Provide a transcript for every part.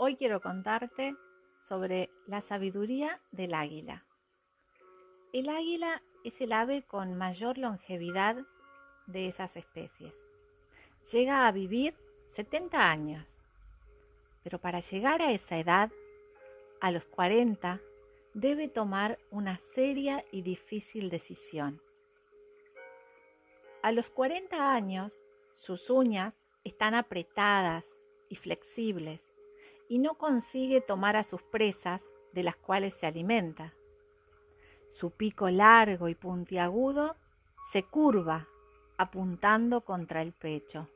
Hoy quiero contarte sobre la sabiduría del águila. El águila es el ave con mayor longevidad de esas especies. Llega a vivir 70 años, pero para llegar a esa edad, a los 40, debe tomar una seria y difícil decisión. A los 40 años, sus uñas están apretadas y flexibles y no consigue tomar a sus presas de las cuales se alimenta. Su pico largo y puntiagudo se curva apuntando contra el pecho.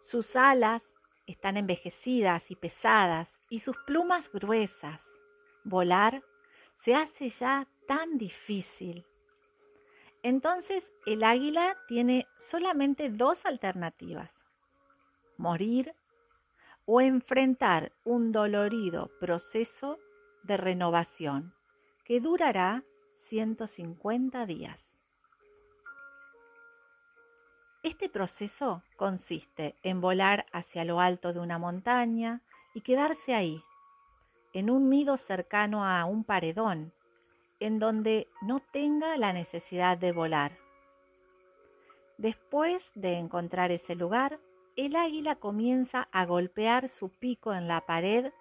Sus alas están envejecidas y pesadas y sus plumas gruesas. Volar se hace ya tan difícil. Entonces el águila tiene solamente dos alternativas. Morir o enfrentar un dolorido proceso de renovación que durará 150 días. Este proceso consiste en volar hacia lo alto de una montaña y quedarse ahí, en un nido cercano a un paredón, en donde no tenga la necesidad de volar. Después de encontrar ese lugar, el águila comienza a golpear su pico en la pared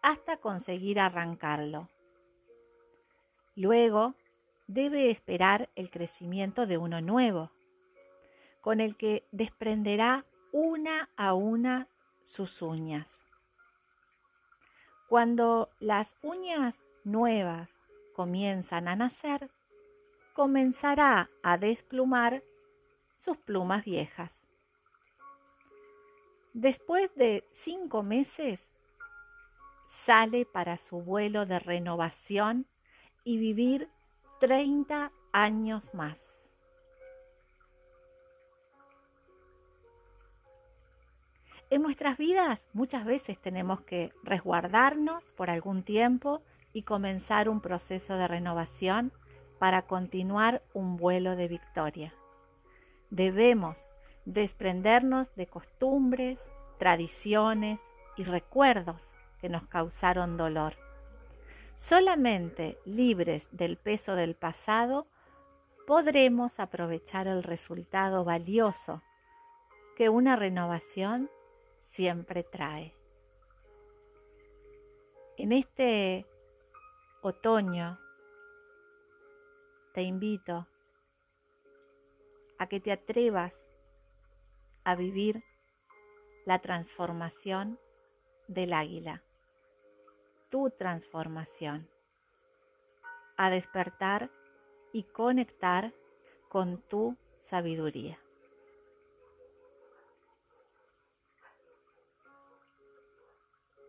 hasta conseguir arrancarlo. Luego debe esperar el crecimiento de uno nuevo, con el que desprenderá una a una sus uñas. Cuando las uñas nuevas comienzan a nacer, comenzará a desplumar sus plumas viejas. Después de cinco meses, sale para su vuelo de renovación y vivir 30 años más. En nuestras vidas muchas veces tenemos que resguardarnos por algún tiempo y comenzar un proceso de renovación para continuar un vuelo de victoria. Debemos desprendernos de costumbres, tradiciones y recuerdos que nos causaron dolor. Solamente libres del peso del pasado podremos aprovechar el resultado valioso que una renovación siempre trae. En este otoño te invito a que te atrevas a vivir la transformación del águila, tu transformación, a despertar y conectar con tu sabiduría.